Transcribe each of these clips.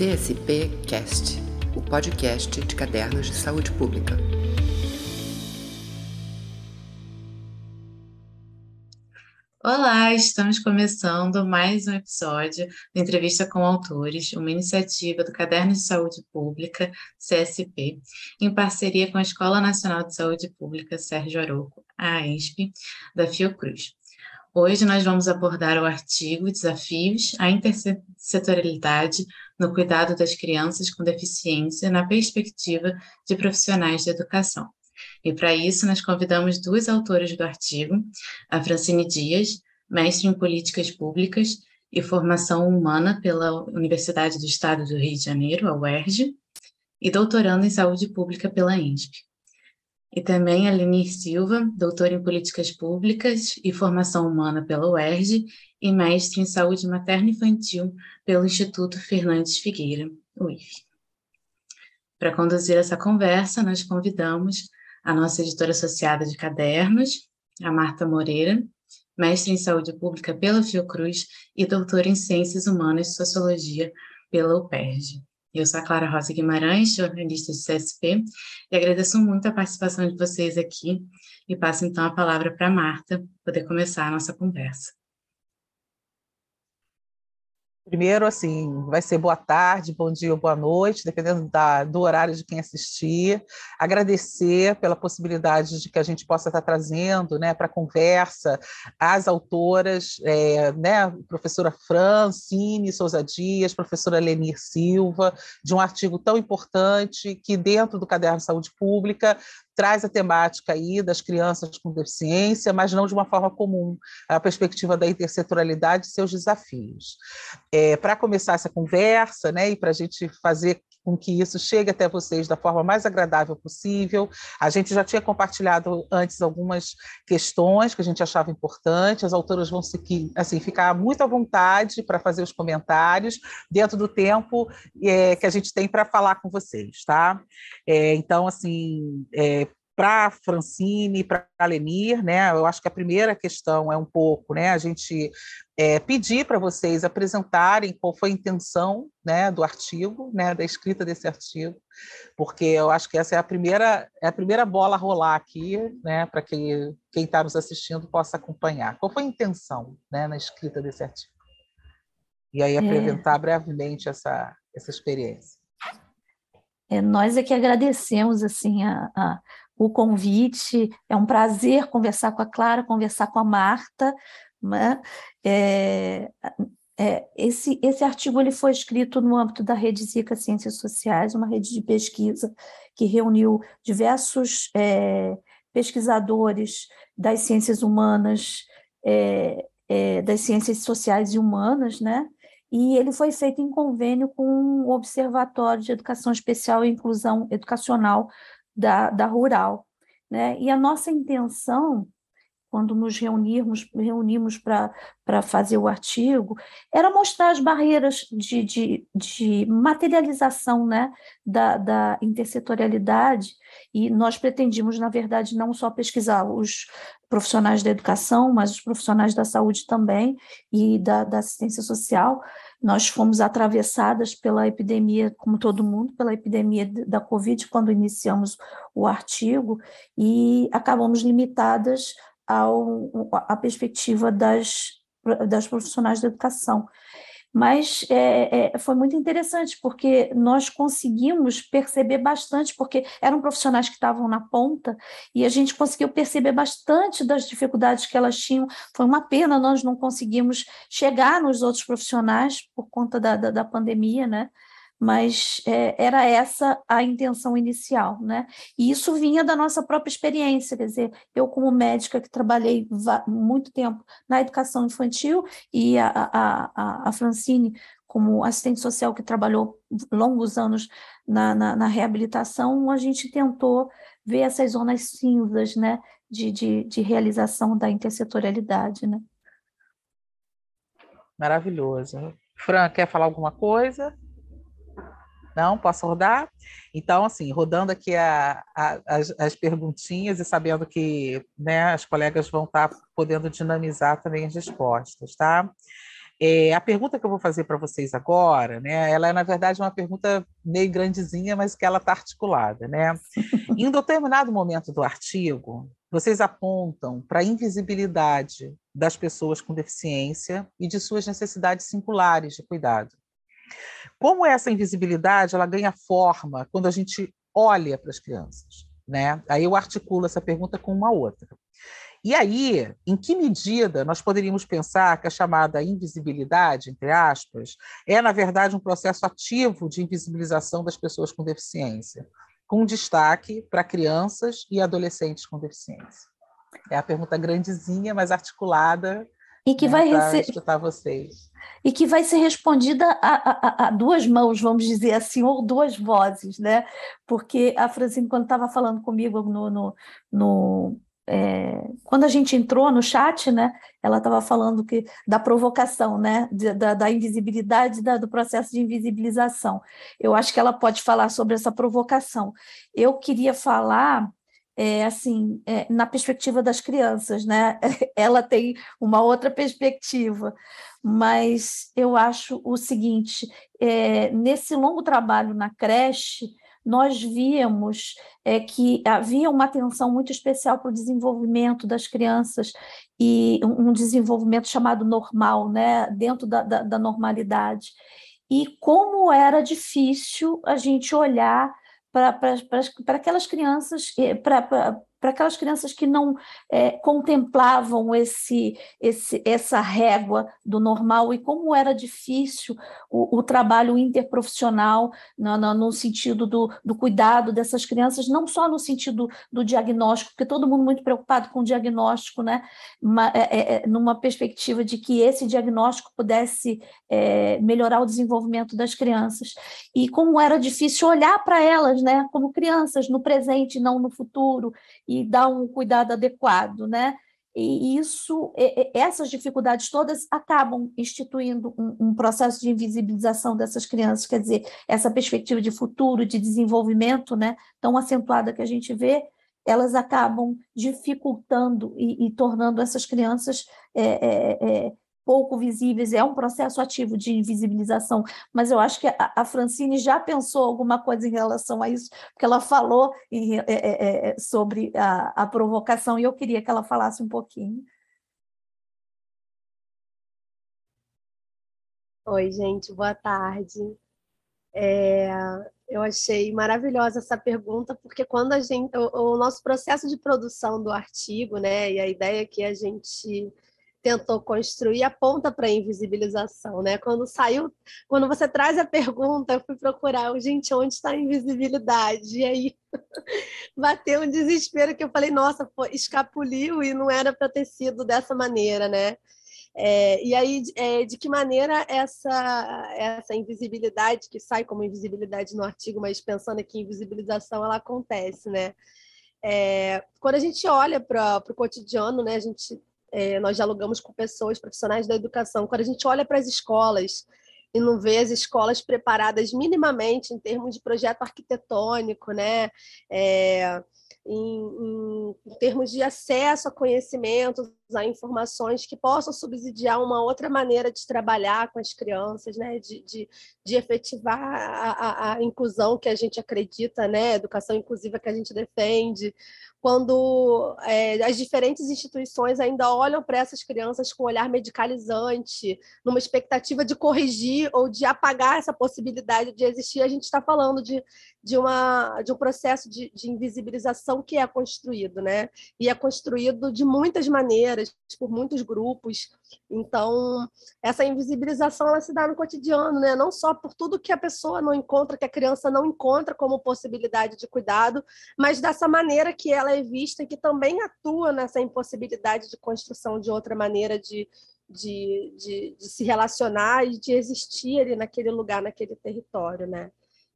CSP Cast, o podcast de cadernos de saúde pública. Olá, estamos começando mais um episódio da Entrevista com Autores, uma iniciativa do Caderno de Saúde Pública, CSP, em parceria com a Escola Nacional de Saúde Pública Sérgio Aroco, a AESP, da Fiocruz. Hoje nós vamos abordar o artigo Desafios à Intersetorialidade no Cuidado das Crianças com Deficiência na Perspectiva de Profissionais de Educação. E para isso, nós convidamos duas autoras do artigo, a Francine Dias, mestre em Políticas Públicas e Formação Humana pela Universidade do Estado do Rio de Janeiro, a UERJ, e doutorando em Saúde Pública pela INSP. E também a Lenir Silva, doutora em Políticas Públicas e Formação Humana pela UERJ e mestre em Saúde Materno-Infantil pelo Instituto Fernandes Figueira, UIF. Para conduzir essa conversa, nós convidamos a nossa editora associada de cadernos, a Marta Moreira, mestre em saúde pública pela Fiocruz e doutora em ciências humanas e sociologia pela UPERJ. Eu sou a Clara Rosa Guimarães, jornalista de CSP, e agradeço muito a participação de vocês aqui e passo então a palavra para a Marta poder começar a nossa conversa. Primeiro, assim, vai ser boa tarde, bom dia ou boa noite, dependendo da, do horário de quem assistir. Agradecer pela possibilidade de que a gente possa estar trazendo né, para a conversa as autoras, é, né, professora Francine Souza Dias, professora Lenir Silva, de um artigo tão importante que, dentro do Caderno de Saúde Pública, traz a temática aí das crianças com deficiência, mas não de uma forma comum, a perspectiva da intersetorialidade e seus desafios. É, para começar essa conversa, né, e para a gente fazer com que isso chegue até vocês da forma mais agradável possível. A gente já tinha compartilhado antes algumas questões que a gente achava importantes. As autoras vão seguir, assim, ficar muito à vontade para fazer os comentários dentro do tempo é, que a gente tem para falar com vocês, tá? É, então, assim, é, para Francine, para Lenir, né? Eu acho que a primeira questão é um pouco, né? A gente é, pedir para vocês apresentarem qual foi a intenção, né, do artigo, né, da escrita desse artigo, porque eu acho que essa é a primeira é a primeira bola a rolar aqui, né, para que quem está nos assistindo possa acompanhar. Qual foi a intenção, né, na escrita desse artigo? E aí apresentar é... brevemente essa essa experiência. É, nós é que agradecemos assim a, a o convite. É um prazer conversar com a Clara, conversar com a Marta. Né? É, é, esse, esse artigo ele foi escrito no âmbito da Rede Zika Ciências Sociais, uma rede de pesquisa que reuniu diversos é, pesquisadores das ciências humanas, é, é, das ciências sociais e humanas, né? e ele foi feito em convênio com o Observatório de Educação Especial e Inclusão Educacional da, da rural. Né? E a nossa intenção, quando nos reunirmos, reunimos para fazer o artigo, era mostrar as barreiras de, de, de materialização né? da, da intersetorialidade, e nós pretendíamos, na verdade, não só pesquisar os profissionais da educação, mas os profissionais da saúde também e da, da assistência social, nós fomos atravessadas pela epidemia, como todo mundo, pela epidemia da Covid, quando iniciamos o artigo, e acabamos limitadas ao, à perspectiva das, das profissionais da educação. Mas é, é, foi muito interessante, porque nós conseguimos perceber bastante, porque eram profissionais que estavam na ponta, e a gente conseguiu perceber bastante das dificuldades que elas tinham. Foi uma pena nós não conseguimos chegar nos outros profissionais por conta da, da, da pandemia, né? Mas é, era essa a intenção inicial, né? E isso vinha da nossa própria experiência, quer dizer, eu como médica que trabalhei muito tempo na educação infantil e a, a, a Francine como assistente social que trabalhou longos anos na, na, na reabilitação, a gente tentou ver essas zonas cinzas, né, de, de, de realização da intersetorialidade, né? Maravilhoso. Fran, quer falar alguma coisa? Não, posso rodar? Então, assim, rodando aqui a, a, as, as, perguntinhas e sabendo que né, as colegas vão estar podendo dinamizar também as respostas, tá? É, a pergunta que eu vou fazer para vocês agora, né, ela é, na verdade, uma pergunta meio grandezinha, mas que ela está articulada. Né? em um determinado momento do artigo, vocês apontam para a invisibilidade das pessoas com deficiência e de suas necessidades singulares de cuidado. Como essa invisibilidade ela ganha forma quando a gente olha para as crianças? Né? Aí eu articulo essa pergunta com uma outra. E aí, em que medida nós poderíamos pensar que a chamada invisibilidade, entre aspas, é, na verdade, um processo ativo de invisibilização das pessoas com deficiência, com destaque para crianças e adolescentes com deficiência? É a pergunta grandezinha, mas articulada. E que né, vai receber. escutar vocês. E que vai ser respondida a, a, a, duas mãos, vamos dizer assim, ou duas vozes, né? Porque a Francine, quando estava falando comigo no, no, no é, quando a gente entrou no chat, né, ela estava falando que da provocação, né, da, da invisibilidade, da, do processo de invisibilização. Eu acho que ela pode falar sobre essa provocação. Eu queria falar é, assim, é, na perspectiva das crianças, né? Ela tem uma outra perspectiva, mas eu acho o seguinte: é, nesse longo trabalho na creche, nós víamos é, que havia uma atenção muito especial para o desenvolvimento das crianças e um desenvolvimento chamado normal, né, dentro da, da, da normalidade. E como era difícil a gente olhar para aquelas crianças, para para aquelas crianças que não é, contemplavam esse, esse, essa régua do normal e como era difícil o, o trabalho interprofissional no, no, no sentido do, do, cuidado dessas crianças, não só no sentido do diagnóstico, porque todo mundo muito preocupado com o diagnóstico, né? Uma, é, é, é numa perspectiva de que esse diagnóstico pudesse é, melhorar o desenvolvimento das crianças. E como era difícil olhar para elas, né, como crianças, no presente, não no futuro, e dar um cuidado adequado, né? E isso, essas dificuldades todas acabam instituindo um, um, processo de invisibilização dessas crianças, quer dizer, essa perspectiva de futuro, de desenvolvimento, né, tão acentuada que a gente vê, elas acabam dificultando e, e tornando essas crianças é, é, é, pouco visíveis, é um processo ativo de invisibilização, mas eu acho que a, a Francine já pensou alguma coisa em relação a isso, porque ela falou em, é, é, é, sobre a, a provocação, e eu queria que ela falasse um pouquinho. Oi, gente, boa tarde. É, eu achei maravilhosa essa pergunta, porque quando a gente. O, o, nosso processo de produção do artigo, né, e a ideia que a gente tentou construir aponta para a invisibilização, né? Quando saiu, quando você traz a pergunta, eu fui procurar, gente, onde está a invisibilidade? E aí bateu um desespero que eu falei, nossa, pô, escapuliu e não era para ter sido dessa maneira, né? É, e aí, é, de que maneira essa, essa invisibilidade, que sai como invisibilidade no artigo, mas pensando aqui em invisibilização, ela acontece, né? É, quando a gente olha para o cotidiano, né, a gente é, nós dialogamos com pessoas, profissionais da educação. Quando a gente olha para as escolas e não vê as escolas preparadas minimamente em termos de projeto arquitetônico, né? É, em, em, termos de acesso a conhecimentos, a informações que possam subsidiar uma outra maneira de trabalhar com as crianças, né? de, de, de efetivar a, a, a inclusão que a gente acredita, né? a educação inclusiva que a gente defende, quando é, as diferentes instituições ainda olham para essas crianças com um olhar medicalizante, numa expectativa de corrigir ou de apagar essa possibilidade de existir, a gente está falando de, de, uma, de um processo de, de invisibilização que é construído, né? E é construído de muitas maneiras, por muitos grupos. Então, essa invisibilização ela se dá no cotidiano, né? Não só por tudo que a pessoa não encontra, que a criança não encontra como possibilidade de cuidado, mas dessa maneira que ela é vista e que também atua nessa impossibilidade de construção de outra maneira de, de, de, de se relacionar e de existir ali naquele lugar, naquele território, né?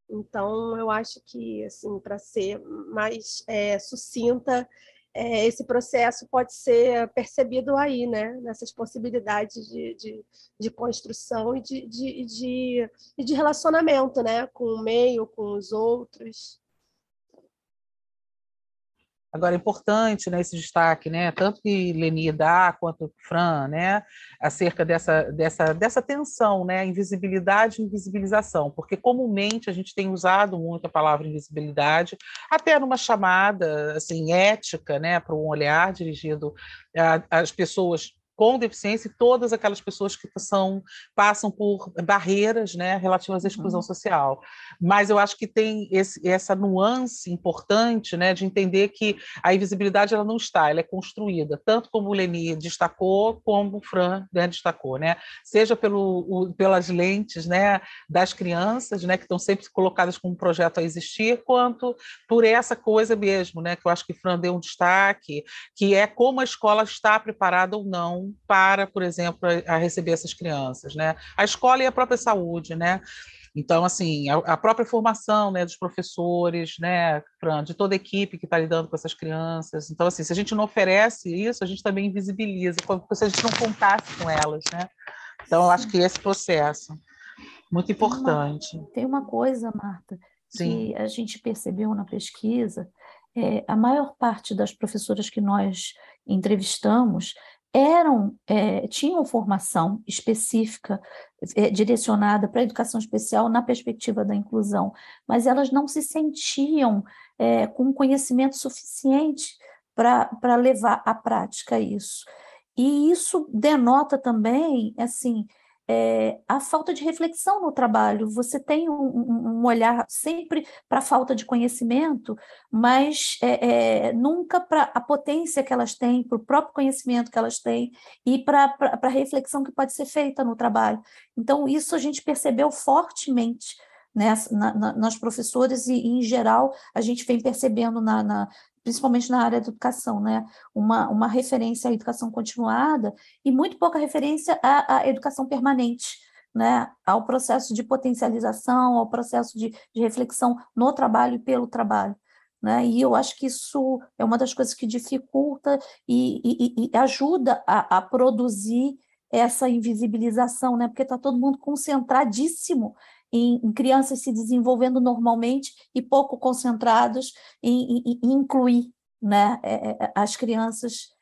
Então, eu acho que, assim, para ser mais é, sucinta, é, esse processo pode ser percebido aí, né? Nessas possibilidades de, de, de construção e de, de, de, de relacionamento, né? Com o meio, com os outros. Agora, é importante né, esse destaque, né, tanto que Leni dá quanto Fran, né, acerca dessa, dessa, dessa tensão, né, invisibilidade e invisibilização, porque comumente a gente tem usado muito a palavra invisibilidade, até numa chamada assim, ética, né, para um olhar dirigido às pessoas com deficiência e todas aquelas pessoas que são passam por barreiras né, relativas à exclusão uhum. social. Mas eu acho que tem esse, essa nuance importante né, de entender que a invisibilidade ela não está, ela é construída, tanto como o Leni destacou, como o Fran né, destacou, né? seja pelo, o, pelas lentes né, das crianças, né, que estão sempre colocadas como um projeto a existir, quanto por essa coisa mesmo, né, que eu acho que o Fran deu um destaque, que é como a escola está preparada ou não para, por exemplo, a, receber essas crianças, né? A escola e a própria saúde, né? Então, assim, a, a própria formação né, dos professores, né, de toda a equipe que está lidando com essas crianças. Então, assim, se a gente não oferece isso, a gente também invisibiliza, como se a gente não contasse com elas, né? Então, eu acho que esse processo muito importante. Tem uma, tem uma coisa, Marta, Sim. que a gente percebeu na pesquisa, é, a maior parte das professoras que nós entrevistamos eram é, tinham formação específica é, direcionada para a educação especial na perspectiva da inclusão, mas elas não se sentiam é, com conhecimento suficiente para levar à prática isso. E isso denota também, assim, é, a falta de reflexão no trabalho. Você tem um, um olhar sempre para a falta de conhecimento, mas é, é, nunca para a potência que elas têm, para o próprio conhecimento que elas têm e para a reflexão que pode ser feita no trabalho. Então, isso a gente percebeu fortemente. Né, na, na, nas professoras e, em geral, a gente vem percebendo na, na, principalmente na área da educação, né? uma, uma referência à educação continuada e muito pouca referência à, à educação permanente, né? ao processo de potencialização, ao processo de, de reflexão no trabalho e pelo trabalho. Né? E eu acho que isso é uma das coisas que dificulta e, e, e ajuda a, a, produzir essa invisibilização, né? porque está todo mundo concentradíssimo em, em crianças se desenvolvendo normalmente e pouco concentrados em, em, em incluir né, é, é, é, as crianças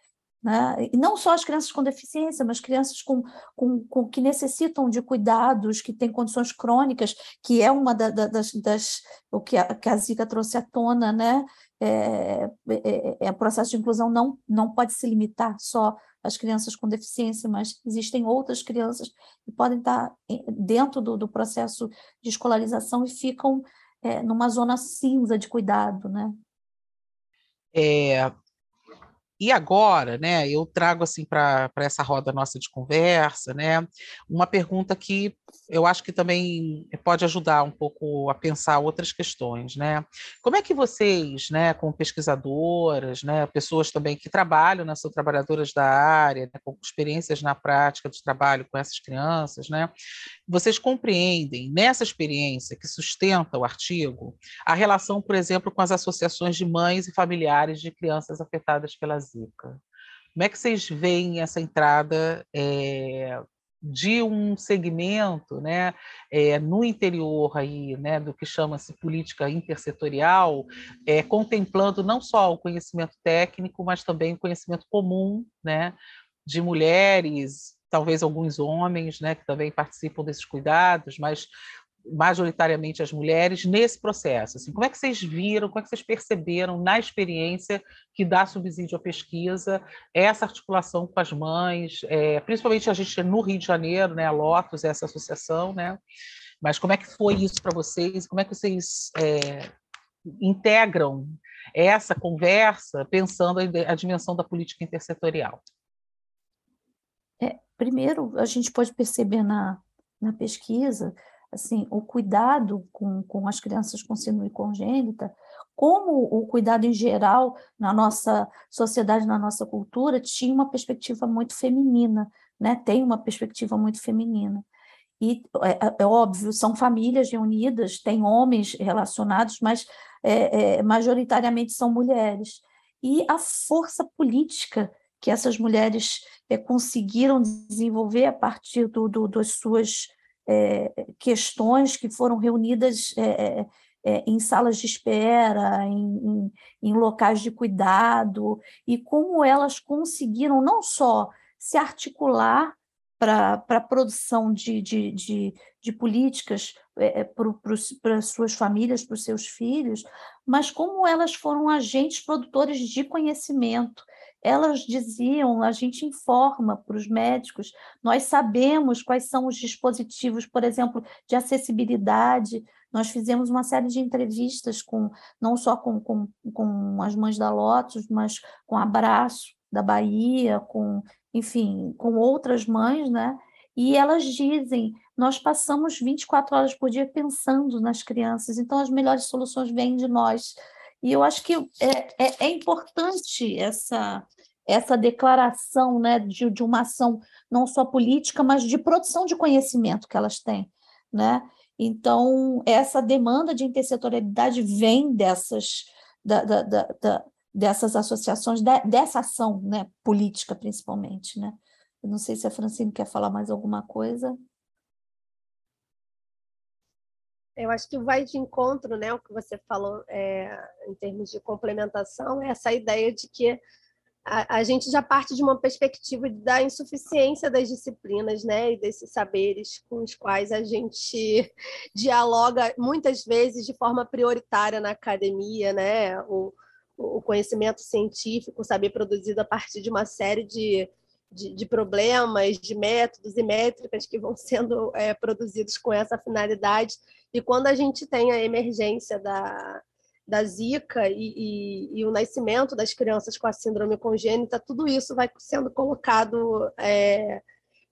né? E não só as crianças com deficiência, mas crianças com, com, com, que necessitam de cuidados, que têm condições crônicas, que é uma da, da, das, das, o que a, que a Zika trouxe à tona, né? É, é, é, o processo de inclusão não, não pode se limitar só às crianças com deficiência, mas existem outras crianças que podem estar dentro do, do processo de escolarização e ficam é, numa zona cinza de cuidado, né? É, e agora, né, eu trago assim para essa roda nossa de conversa, né, uma pergunta que eu acho que também pode ajudar um pouco a pensar outras questões, né? Como é que vocês, né, como pesquisadoras, né, pessoas também que trabalham, né, são trabalhadoras da área, né, com experiências na prática de trabalho com essas crianças, né, vocês compreendem nessa experiência que sustenta o artigo a relação, por exemplo, com as associações de mães e familiares de crianças afetadas pelas Como é que vocês veem essa entrada é, de um segmento né, é, no interior aí, né, do que chama-se política intersetorial, é, contemplando não só o conhecimento técnico, mas também o conhecimento comum né, de mulheres, talvez alguns homens né, que também participam desses cuidados, mas majoritariamente as mulheres nesse processo? Assim, como é que vocês viram, como é que vocês perceberam na experiência que dá subsídio à pesquisa essa articulação com as mães, é, principalmente a gente no Rio de Janeiro, né, a Lotus, essa associação, né? Mas como é que foi isso para vocês? Como é que vocês é, integram essa conversa pensando a, dimensão da política intersetorial? É, primeiro, a gente pode perceber na, na pesquisa assim, o cuidado com, com as crianças com síndrome congênita, como o cuidado em geral na nossa sociedade, na nossa cultura, tinha uma perspectiva muito feminina, né? tem uma perspectiva muito feminina. E é, é, é óbvio, são famílias reunidas, tem homens relacionados, mas é, é, majoritariamente são mulheres. E a força política que essas mulheres é, conseguiram desenvolver a partir do, do, das suas é, questões que foram reunidas é, é, em salas de espera, em, em, em locais de cuidado, e como elas conseguiram não só se articular para a produção de, de, de, de políticas é, para suas famílias, para os seus filhos, mas como elas foram agentes produtores de conhecimento. Elas diziam, a gente informa para os médicos, nós sabemos quais são os dispositivos, por exemplo, de acessibilidade. Nós fizemos uma série de entrevistas com não só com, com, com as mães da Lotus, mas com Abraço da Bahia, com enfim, com outras mães, né? E elas dizem: nós passamos 24 horas por dia pensando nas crianças, então as melhores soluções vêm de nós. E eu acho que é, é, é importante essa, essa declaração né, de, de uma ação não só política, mas de produção de conhecimento que elas têm. Né? Então, essa demanda de intersetorialidade vem dessas, da, da, da, dessas associações, de, dessa ação né, política, principalmente. Né? Eu não sei se a Francine quer falar mais alguma coisa. Eu acho que vai de encontro, né, o que você falou é, em termos de complementação, é essa ideia de que a, a, gente já parte de uma perspectiva da insuficiência das disciplinas, né, e desses saberes com os quais a gente dialoga muitas vezes de forma prioritária na academia, né, o, o conhecimento científico, saber produzido a partir de uma série de, de, de problemas, de métodos e métricas que vão sendo é, produzidos com essa finalidade. E quando a gente tem a emergência da, da Zika e, e, e, o nascimento das crianças com a síndrome congênita, tudo isso vai sendo colocado é,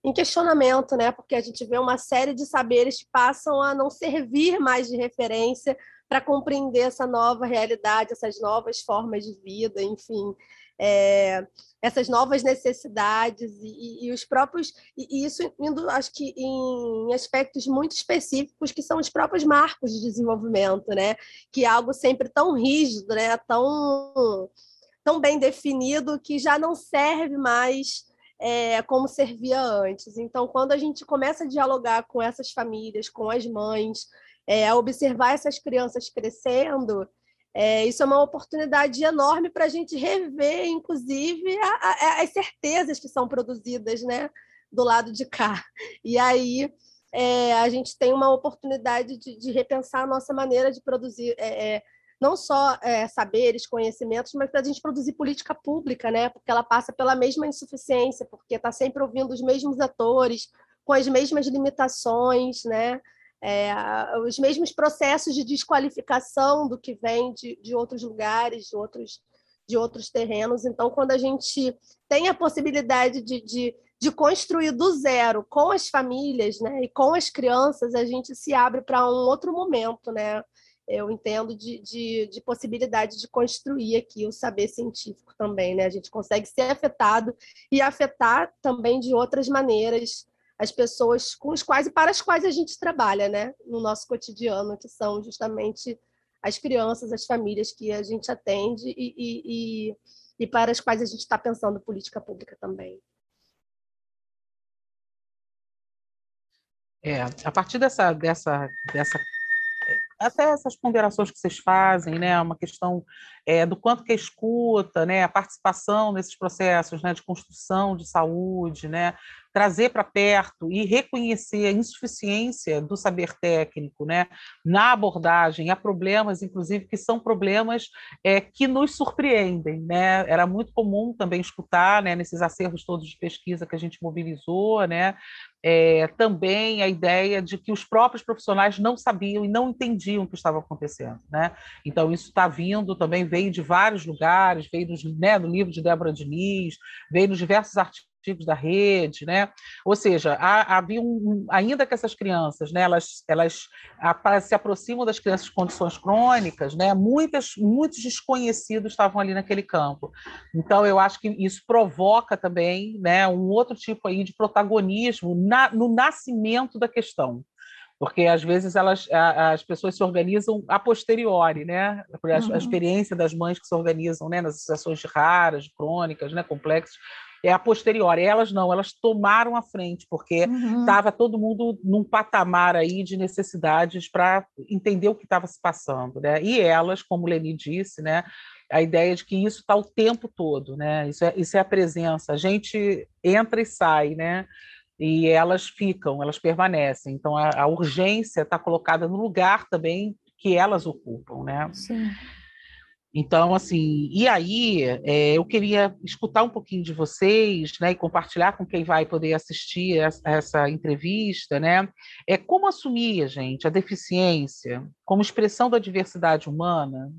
em questionamento, né? Porque a gente vê uma série de saberes que passam a não servir mais de referência para compreender essa nova realidade, essas novas formas de vida, enfim, é, essas novas necessidades e, e os próprios e, isso indo, acho que em aspectos muito específicos que são os próprios marcos de desenvolvimento, né? Que é algo sempre tão rígido, né? Tão tão bem definido que já não serve mais é, como servia antes. Então, quando a gente começa a dialogar com essas famílias, com as mães, é, observar essas crianças crescendo, é, isso é uma oportunidade enorme para a gente rever, inclusive, a, a, as certezas que são produzidas né, do lado de cá. E aí é, a gente tem uma oportunidade de, de, repensar a nossa maneira de produzir. É, é não só é, saberes, conhecimentos, mas para a gente produzir política pública, né? Porque ela passa pela mesma insuficiência, porque está sempre ouvindo os mesmos atores, com as mesmas limitações, né? É, os mesmos processos de desqualificação do que vem de, de outros lugares, de outros, de outros terrenos. Então, quando a gente tem a possibilidade de, de, de construir do zero com as famílias né, e com as crianças, a gente se abre para um outro momento, né? eu entendo, de, de, de, possibilidade de construir aqui o saber científico também. Né? A gente consegue ser afetado e afetar também de outras maneiras as pessoas com as quais e para as quais a gente trabalha, né, no nosso cotidiano, que são justamente as crianças, as famílias que a gente atende e, e, e, e para as quais a gente está pensando política pública também. É, a partir dessa, dessa, dessa até essas ponderações que vocês fazem, né, uma questão é, do quanto que a escuta, né, a participação nesses processos, né, de construção de saúde, né, trazer para perto e reconhecer a insuficiência do saber técnico né, na abordagem a problemas, inclusive, que são problemas é, que nos surpreendem. Né? Era muito comum também escutar né, nesses acervos todos de pesquisa que a gente mobilizou, né, é, também a ideia de que os próprios profissionais não sabiam e não entendiam o que estava acontecendo. Né? Então, isso está vindo, também veio de vários lugares, veio do, né, do livro de Débora Diniz, veio nos diversos artigos artigos da rede, né? Ou seja, há, havia um, ainda que essas crianças, né, elas, elas a, se aproximam das crianças com condições crônicas, né? Muitas, muitos desconhecidos estavam ali naquele campo. Então, eu acho que isso provoca também, né, um outro tipo aí de protagonismo na, no nascimento da questão porque às vezes elas, as pessoas se organizam a posteriori, né? A, uhum. experiência das mães que se organizam né? nas associações raras, crônicas, né? complexas, é a posteriori. Elas não, elas tomaram a frente, porque estava uhum. todo mundo num patamar aí de necessidades para entender o que estava se passando. Né? E elas, como Leni disse, né, a ideia de que isso está o tempo todo, né? Isso é, isso é a presença. A gente entra e sai, né? E elas ficam, elas permanecem. Então a, a urgência está colocada no lugar também que elas ocupam, né? Sim. Então, assim, e aí é, eu queria escutar um pouquinho de vocês, né, e compartilhar com quem vai poder assistir essa, essa entrevista, né, é como assumir, gente, a deficiência como expressão da diversidade humana,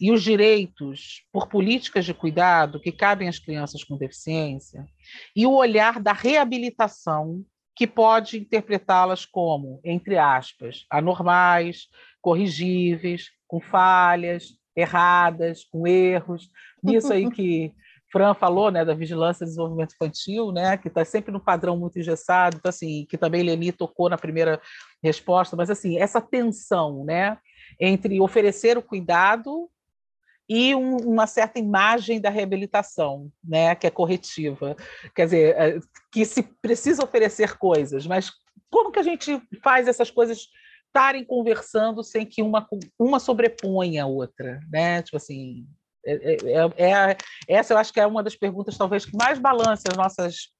e os direitos por políticas de cuidado que cabem às crianças com deficiência, e o olhar da reabilitação, que pode interpretá-las como, entre aspas, anormais, corrigíveis, com falhas, erradas, com erros. Nisso aí que Fran falou, né, da vigilância e desenvolvimento infantil, né, que está sempre no padrão muito engessado, então, assim, que também Leni tocou na primeira resposta, mas assim, essa tensão, né, entre oferecer o cuidado e um, uma certa imagem da reabilitação, né, que é corretiva. Quer dizer, é, que se precisa oferecer coisas, mas como que a gente faz essas coisas estarem conversando sem que uma, uma sobreponha a outra, né? Tipo assim, é, é, é, essa eu acho que é uma das perguntas talvez que mais balança as nossas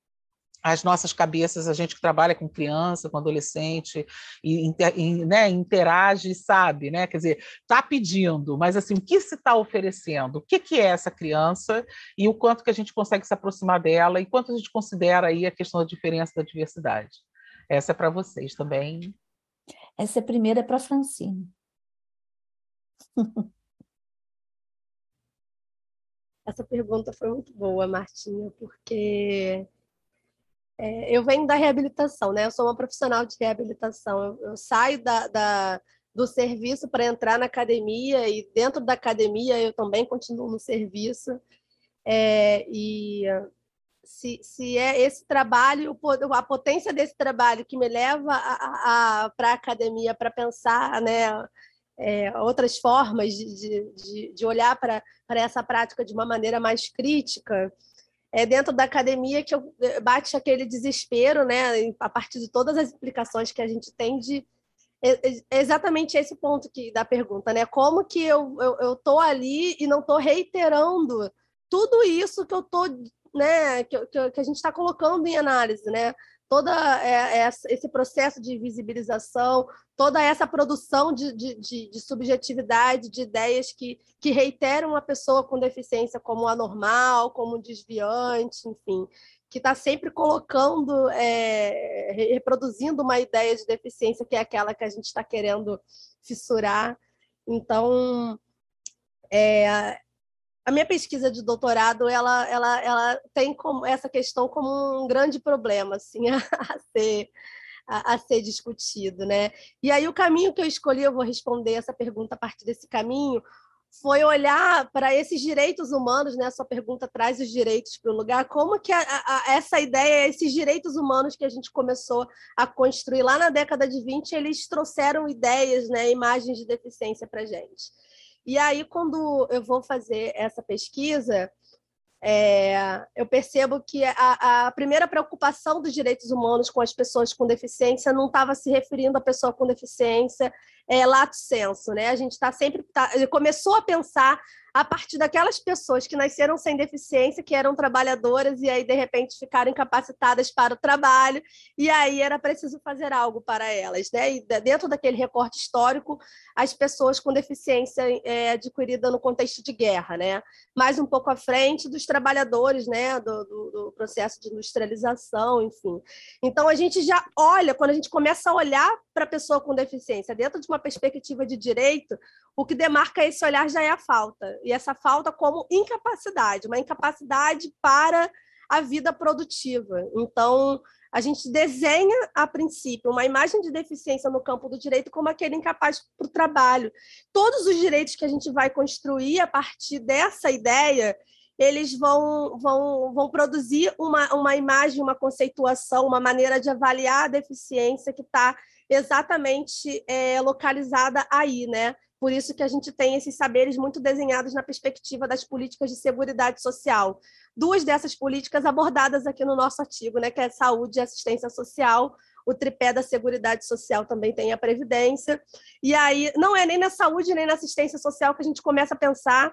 as nossas cabeças, a gente que trabalha com criança, com adolescente, e, e né, interage sabe, né? Quer dizer, está pedindo, mas assim, o que se está oferecendo? O que, que é essa criança e o quanto que a gente consegue se aproximar dela e quanto a gente considera aí a questão da diferença da diversidade? Essa é para vocês também. Essa primeira é para Francine. Essa pergunta foi muito boa, Martinha, porque é, eu venho da reabilitação, né? Eu sou uma profissional de reabilitação. Eu, eu saio da, da, do serviço para entrar na academia e dentro da academia eu também continuo no serviço. É, e se, se é esse trabalho, a potência desse trabalho que me leva para a academia para pensar, né? É, outras formas de, de, de olhar para essa prática de uma maneira mais crítica, é dentro da academia que eu eh, bate aquele desespero, né, a partir de todas as implicações que a gente tem de é, é exatamente esse ponto que da pergunta, né? Como que eu, eu, eu ali e não tô reiterando tudo isso que eu tô, né, que, que, a gente está colocando em análise, né? Toda é, esse processo de visibilização, toda essa produção de, de, de, de, subjetividade, de ideias que, que reiteram a pessoa com deficiência como anormal, como desviante, enfim, que está sempre colocando, é, reproduzindo uma ideia de deficiência que é aquela que a gente está querendo fissurar. Então, é, a minha pesquisa de doutorado ela, ela, ela tem como essa questão como um grande problema assim, a ser a, a, ser discutido, né? E aí o caminho que eu escolhi, eu vou responder essa pergunta a partir desse caminho, foi olhar para esses direitos humanos, né? A sua pergunta traz os direitos para o lugar. Como que a, a, essa ideia, esses direitos humanos que a gente começou a construir lá na década de 20, eles trouxeram ideias, né? Imagens de deficiência para gente. E aí, quando eu vou fazer essa pesquisa, é, eu percebo que a, a, primeira preocupação dos direitos humanos com as pessoas com deficiência não estava se referindo à pessoa com deficiência é, lato senso, né? A gente está sempre tá, começou a pensar a partir daquelas pessoas que nasceram sem deficiência, que eram trabalhadoras e aí de repente ficaram incapacitadas para o trabalho, e aí era preciso fazer algo para elas, né? E dentro daquele recorte histórico, as pessoas com deficiência é, adquirida no contexto de guerra, né? Mais um pouco à frente dos trabalhadores, né? Do, do, do processo de industrialização, enfim. Então a gente já olha, quando a gente começa a olhar para a pessoa com deficiência dentro de uma perspectiva de direito, o que demarca esse olhar já é a falta. E essa falta como incapacidade, uma incapacidade para a vida produtiva. Então, a gente desenha, a princípio, uma imagem de deficiência no campo do direito como aquele incapaz para o trabalho. Todos os direitos que a gente vai construir a partir dessa ideia, eles vão, vão, vão produzir uma, uma imagem, uma conceituação, uma maneira de avaliar a deficiência que está exatamente é, localizada aí, né? por isso que a gente tem esses saberes muito desenhados na perspectiva das políticas de segurança social. Duas dessas políticas abordadas aqui no nosso artigo, né, que é saúde e assistência social, o tripé da Seguridade Social também tem a Previdência. E aí, não é nem na saúde nem na assistência social que a gente começa a pensar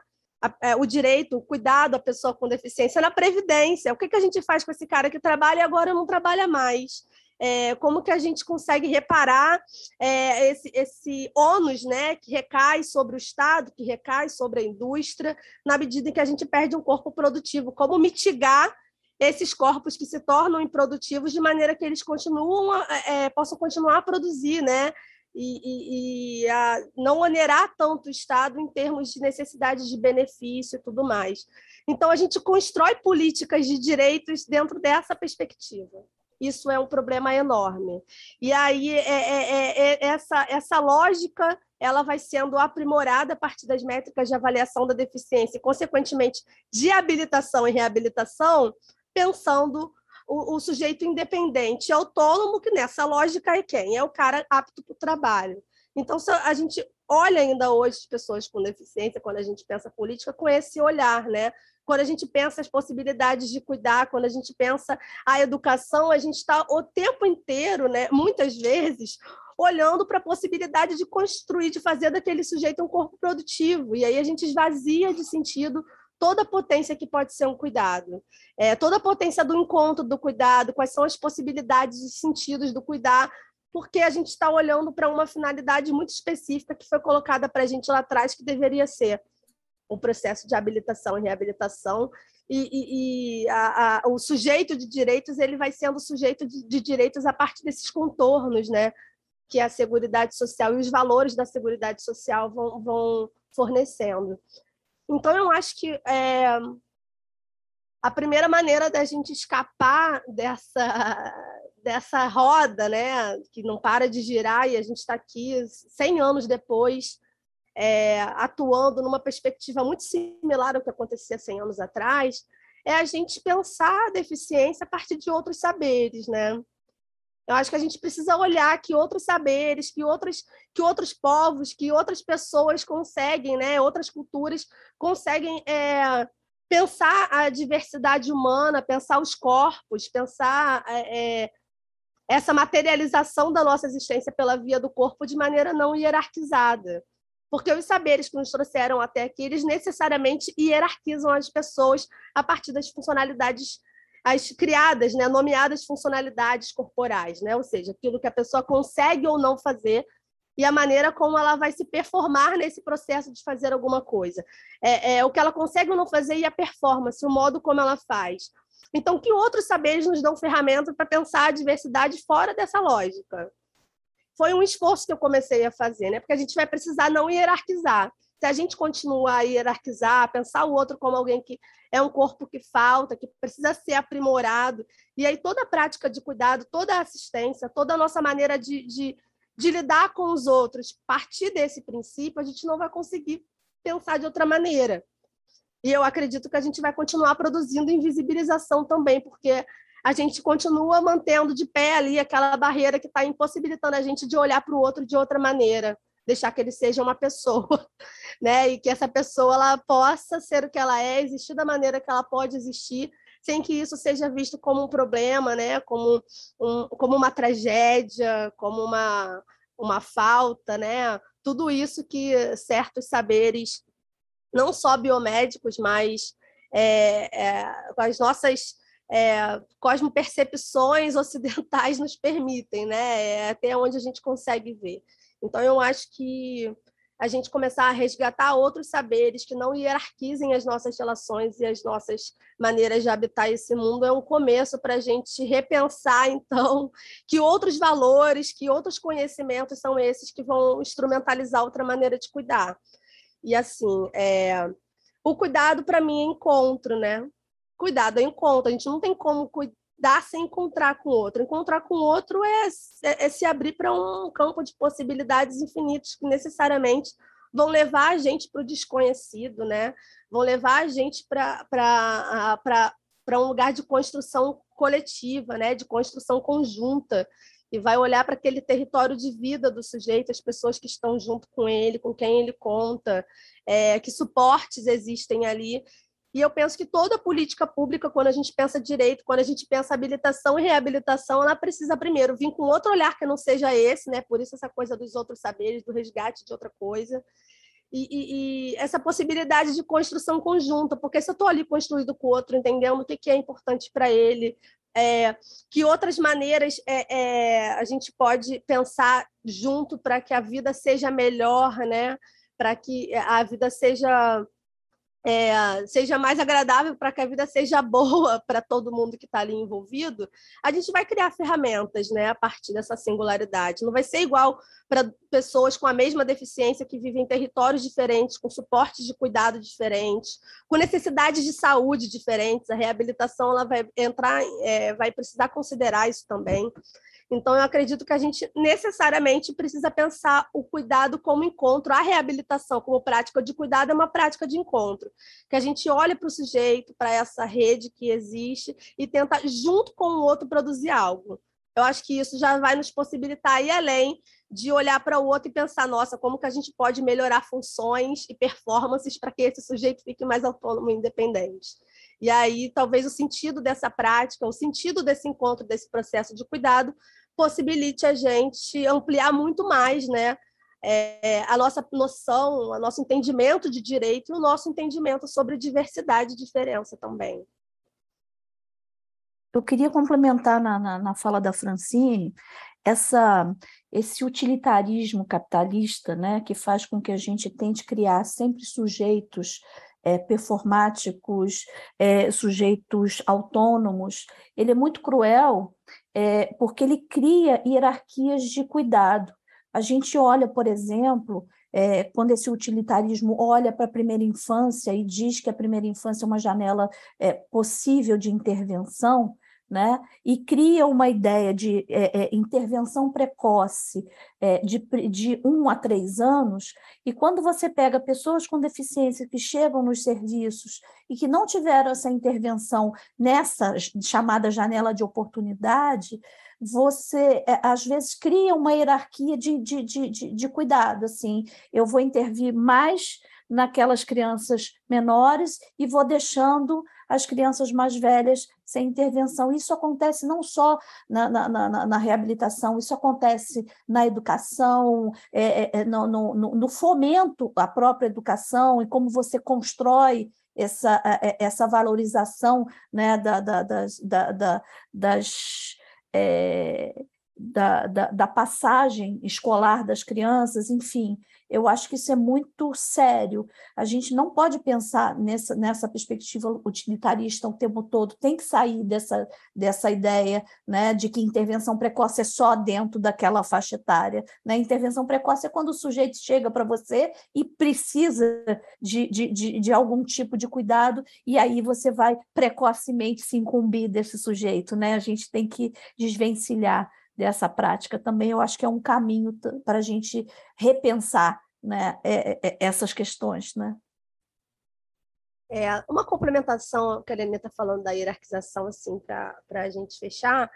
é, o direito, o cuidado à pessoa com deficiência, é na Previdência. O que, que a gente faz com esse cara que trabalha e agora não trabalha mais? É, como que a gente consegue reparar é, esse, esse ônus né, que recai sobre o Estado, que recai sobre a indústria, na medida em que a gente perde um corpo produtivo? Como mitigar esses corpos que se tornam improdutivos de maneira que eles continuam é, possam continuar a produzir, né? E, e, e a não onerar tanto o Estado em termos de necessidades de benefício e tudo mais. Então, a gente constrói políticas de direitos dentro dessa perspectiva. Isso é um problema enorme. E aí, é, é, é, é essa, essa lógica ela vai sendo aprimorada a partir das métricas de avaliação da deficiência e, consequentemente, de habilitação e reabilitação, pensando o, o sujeito independente, autônomo, que nessa lógica é quem? É o cara apto para o trabalho. Então, a gente olha ainda hoje as pessoas com deficiência, quando a gente pensa política, com esse olhar, né? Quando a gente pensa as possibilidades de cuidar, quando a gente pensa a educação, a gente está o tempo inteiro, né? Muitas vezes, olhando para a possibilidade de construir, de fazer daquele sujeito um corpo produtivo. E aí a gente esvazia de sentido toda a potência que pode ser um cuidado, é, toda a potência do encontro do cuidado, quais são as possibilidades e sentidos do cuidar, porque a gente está olhando para uma finalidade muito específica que foi colocada para a gente lá atrás, que deveria ser o processo de habilitação e reabilitação, e, e, e a, a, o sujeito de direitos ele vai sendo sujeito de, de direitos a partir desses contornos, né? que a Seguridade Social e os valores da Seguridade Social vão, vão fornecendo. Então, eu acho que é, a primeira maneira da gente escapar dessa, dessa roda, né, que não para de girar e a gente está aqui 100 anos depois, é, atuando numa perspectiva muito similar ao que acontecia 100 anos atrás, é a gente pensar a deficiência a partir de outros saberes, né? Eu acho que a gente precisa olhar que outros saberes, que outros, que outros povos, que outras pessoas conseguem, né? outras culturas conseguem é, pensar a diversidade humana, pensar os corpos, pensar é, essa materialização da nossa existência pela via do corpo de maneira não hierarquizada. Porque os saberes que nos trouxeram até aqui, eles necessariamente hierarquizam as pessoas a partir das funcionalidades as criadas, né, nomeadas funcionalidades corporais, né? ou seja, aquilo que a pessoa consegue ou não fazer e a maneira como ela vai se performar nesse processo de fazer alguma coisa. É, é o que ela consegue ou não fazer e a performance, o modo como ela faz. Então, que outros saberes nos dão ferramentas para pensar a diversidade fora dessa lógica? Foi um esforço que eu comecei a fazer, né? porque a gente vai precisar não hierarquizar se a gente continuar a hierarquizar, pensar o outro como alguém que é um corpo que falta, que precisa ser aprimorado, e aí toda a prática de cuidado, toda a assistência, toda a nossa maneira de, de, de lidar com os outros, partir desse princípio, a gente não vai conseguir pensar de outra maneira. E eu acredito que a gente vai continuar produzindo invisibilização também, porque a gente continua mantendo de pé ali aquela barreira que está impossibilitando a gente de olhar para o outro de outra maneira deixar que ele seja uma pessoa, né? E que essa pessoa ela possa ser o que ela é, existir da maneira que ela pode existir, sem que isso seja visto como um problema, né? Como, um, como uma tragédia, como uma, uma falta, né? Tudo isso que certos saberes, não só biomédicos, mas é, é, as nossas é, cosmopercepções ocidentais nos permitem, né? É até onde a gente consegue ver. Então, eu acho que a gente começar a resgatar outros saberes que não hierarquizem as nossas relações e as nossas maneiras de habitar esse mundo é um começo para a gente repensar, então, que outros valores, que outros conhecimentos são esses que vão instrumentalizar outra maneira de cuidar. E, assim, é... o cuidado, para mim, é encontro, né? Cuidado é encontro. A gente não tem como dá sem encontrar com o outro. Encontrar com o outro é, é, é se abrir para um campo de possibilidades infinitos que necessariamente vão levar a gente para o desconhecido, né? vão levar a gente para um lugar de construção coletiva, né? de construção conjunta. e vai olhar para aquele território de vida do sujeito, as pessoas que estão junto com ele, com quem ele conta, é, que suportes existem ali. E eu penso que toda política pública, quando a gente pensa direito, quando a gente pensa habilitação e reabilitação, ela precisa primeiro vir com outro olhar que não seja esse, né? Por isso essa coisa dos outros saberes, do resgate de outra coisa. E, e, e, essa possibilidade de construção conjunta, porque se eu estou ali construído com o outro, entendendo o que, que é importante para ele, é, que outras maneiras é, é, a gente pode pensar junto para que a vida seja melhor, né? para que a vida seja é, seja mais agradável, para que a vida seja boa para todo mundo que está ali envolvido, a gente vai criar ferramentas né, a partir dessa singularidade. Não vai ser igual para pessoas com a mesma deficiência que vivem em territórios diferentes, com suportes de cuidado diferentes, com necessidades de saúde diferentes. A reabilitação ela vai entrar, é, vai precisar considerar isso também. Então, eu acredito que a gente necessariamente precisa pensar o cuidado como encontro, a reabilitação como prática de cuidado é uma prática de encontro, que a gente olha para o sujeito, para essa rede que existe e tenta, junto com o outro, produzir algo. Eu acho que isso já vai nos possibilitar ir além de olhar para o outro e pensar, nossa, como que a gente pode melhorar funções e performances para que esse sujeito fique mais autônomo e independente. E aí, talvez o sentido dessa prática, o sentido desse encontro, desse processo de cuidado, possibilite a gente ampliar muito mais né, é, a nossa noção, o nosso entendimento de direito e o nosso entendimento sobre diversidade e diferença também. Eu queria complementar na, na, na fala da Francine essa, esse utilitarismo capitalista né, que faz com que a gente tente criar sempre sujeitos é, performáticos, é, sujeitos autônomos, ele é muito cruel é, porque ele cria hierarquias de cuidado. A gente olha, por exemplo, é, quando esse utilitarismo olha para a primeira infância e diz que a primeira infância é uma janela é, possível de intervenção, né? e cria uma ideia de é, é, intervenção precoce é, de, de um a três anos, e quando você pega pessoas com deficiência que chegam nos serviços e que não tiveram essa intervenção nessa chamada janela de oportunidade, você é, às vezes cria uma hierarquia de, de, de, de, cuidado, assim, eu vou intervir mais naquelas crianças menores e vou deixando as crianças mais velhas sem intervenção. Isso acontece não só na, na, na, na reabilitação, isso acontece na educação, é, é, é no, no, no, fomento à própria educação e como você constrói essa, é, essa valorização né, da, da, das, da, da, das é, da, da, da, passagem escolar das crianças, enfim, eu acho que isso é muito sério. A gente não pode pensar nessa, nessa perspectiva utilitarista o tempo todo, tem que sair dessa, dessa ideia né, de que intervenção precoce é só dentro daquela faixa etária. Né? Intervenção precoce é quando o sujeito chega para você e precisa de, de, de, de algum tipo de cuidado, e aí você vai precocemente se incumbir desse sujeito. Né? A gente tem que desvencilhar dessa prática também, eu acho que é um caminho para a gente repensar né, é, é, é, essas questões. Né? É, uma complementação que a Helena está falando da hierarquização, assim, para a gente fechar,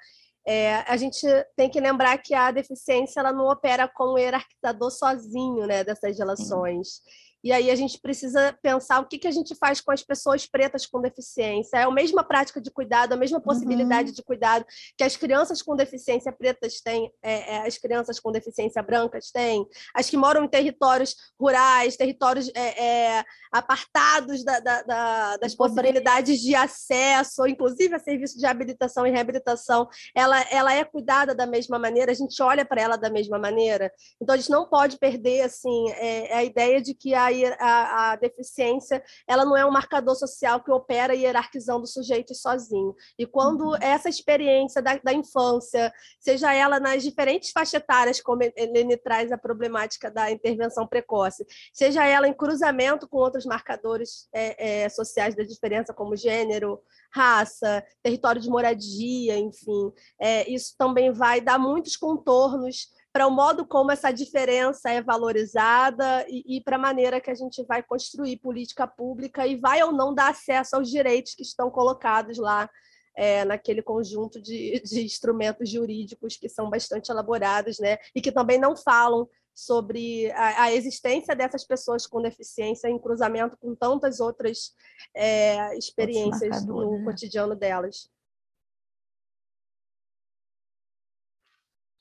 é, a gente tem que lembrar que a deficiência ela não opera como hierarquizador sozinho né, dessas relações. Sim. E aí a gente precisa pensar o que, que a gente faz com as pessoas pretas com deficiência. É a mesma prática de cuidado, a mesma possibilidade uhum. de cuidado que as crianças com deficiência pretas têm, é, é, as crianças com deficiência brancas têm, as que moram em territórios rurais, territórios é, é apartados da, da, da, das possibilidades de acesso, inclusive a serviço de habilitação e reabilitação, ela, ela é cuidada da mesma maneira, a gente olha para ela da mesma maneira. Então a gente não pode perder assim é, a ideia de que a a, a, deficiência ela não é um marcador social que opera hierarquizando o sujeito sozinho. E quando uhum. essa experiência da, da, infância, seja ela nas diferentes faixas etárias, como Helene traz a problemática da intervenção precoce, seja ela em cruzamento com outros marcadores é, é, sociais da diferença, como gênero, raça, território de moradia, enfim, é, isso também vai dar muitos contornos para o modo como essa diferença é valorizada e, e para a maneira que a gente vai construir política pública e vai ou não dar acesso aos direitos que estão colocados lá é, naquele conjunto de, de instrumentos jurídicos que são bastante elaborados, né? E que também não falam sobre a, a, existência dessas pessoas com deficiência em cruzamento com tantas outras é, experiências no né? cotidiano delas.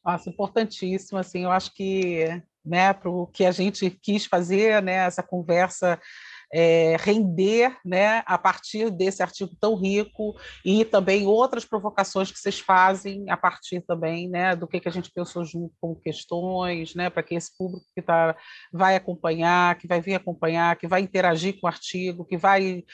Nossa, importantíssimo, assim, eu acho que, né, para o que a gente quis fazer, né, essa conversa é, render né, a partir desse artigo tão rico e também outras provocações que vocês fazem a partir também né, do que, que a gente pensou junto com questões, né, para que esse público que tá, vai acompanhar, que vai vir acompanhar, que vai interagir com o artigo, que vai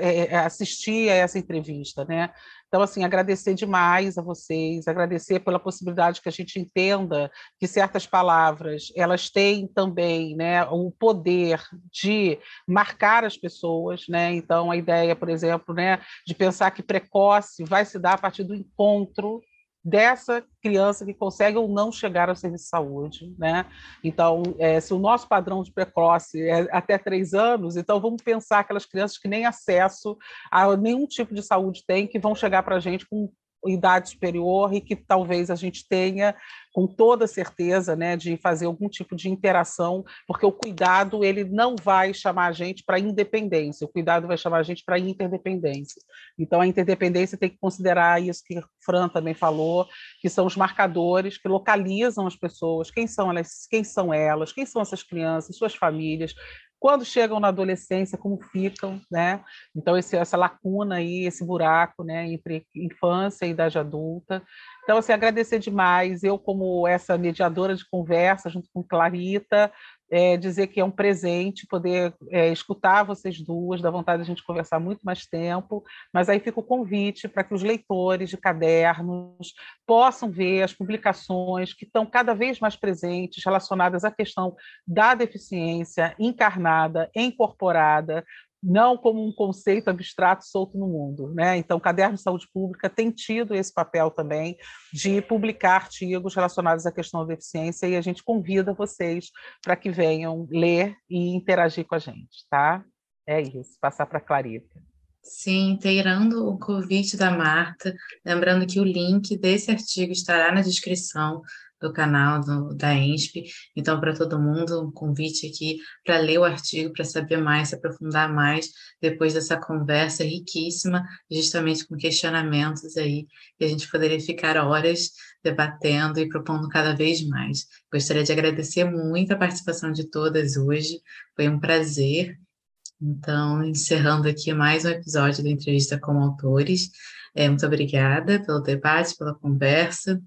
é, é, assistir a essa entrevista. Né? Então, assim, agradecer demais a vocês, agradecer pela possibilidade que a gente entenda que certas palavras, elas têm também né, o poder de marcar as pessoas, né? Então, a ideia, por exemplo, né, de pensar que precoce vai se dar a partir do encontro dessa criança que consegue ou não chegar ao serviço de saúde, né? Então, é, se o nosso padrão de precoce é até três anos, então vamos pensar aquelas crianças que nem acesso a nenhum tipo de saúde têm, que vão chegar para a gente com idade superior e que talvez a gente tenha com toda certeza, né, de fazer algum tipo de interação, porque o cuidado ele não vai chamar a gente para independência, o cuidado vai chamar a gente para interdependência. Então a interdependência tem que considerar isso que Fran também falou, que são os marcadores que localizam as pessoas, quem são elas, quem são elas, quem são essas crianças, suas famílias, quando chegam na adolescência, como ficam, né? Então, esse, essa lacuna aí, esse buraco, né, entre infância e idade adulta. Então, assim, agradecer demais. Eu, como essa mediadora de conversa, junto com Clarita, é, dizer que é um presente poder é, escutar vocês duas, dá vontade de a gente conversar muito mais tempo, mas aí fica o convite para que os leitores de cadernos possam ver as publicações que estão cada vez mais presentes relacionadas à questão da deficiência encarnada, incorporada, não como um conceito abstrato solto no mundo. Né? Então, o Caderno de Saúde Pública tem tido esse papel também de publicar artigos relacionados à questão da deficiência e a gente convida vocês para que venham ler e interagir com a gente. Tá? É isso, passar para a Clarita. Sim, inteirando o convite da Marta, lembrando que o link desse artigo estará na descrição do canal do, da ENSP. Então, para todo mundo, um convite aqui para ler o artigo, para saber mais, se aprofundar mais, depois dessa conversa riquíssima, justamente com questionamentos aí, que a gente poderia ficar horas debatendo e propondo cada vez mais. Gostaria de agradecer muito a participação de todas hoje, foi um prazer. Então, encerrando aqui mais um episódio da entrevista com autores. É, muito obrigada pelo debate, pela conversa.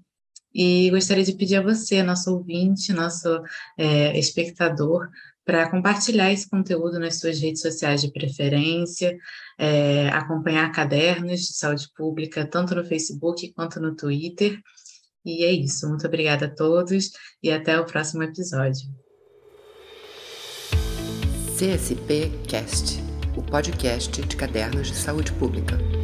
E gostaria de pedir a você, nosso ouvinte, nosso é, espectador, para compartilhar esse conteúdo nas suas redes sociais de preferência, é, acompanhar cadernos de saúde pública, tanto no Facebook quanto no Twitter. E é isso. Muito obrigada a todos e até o próximo episódio. CSP Cast, o podcast de cadernos de saúde pública.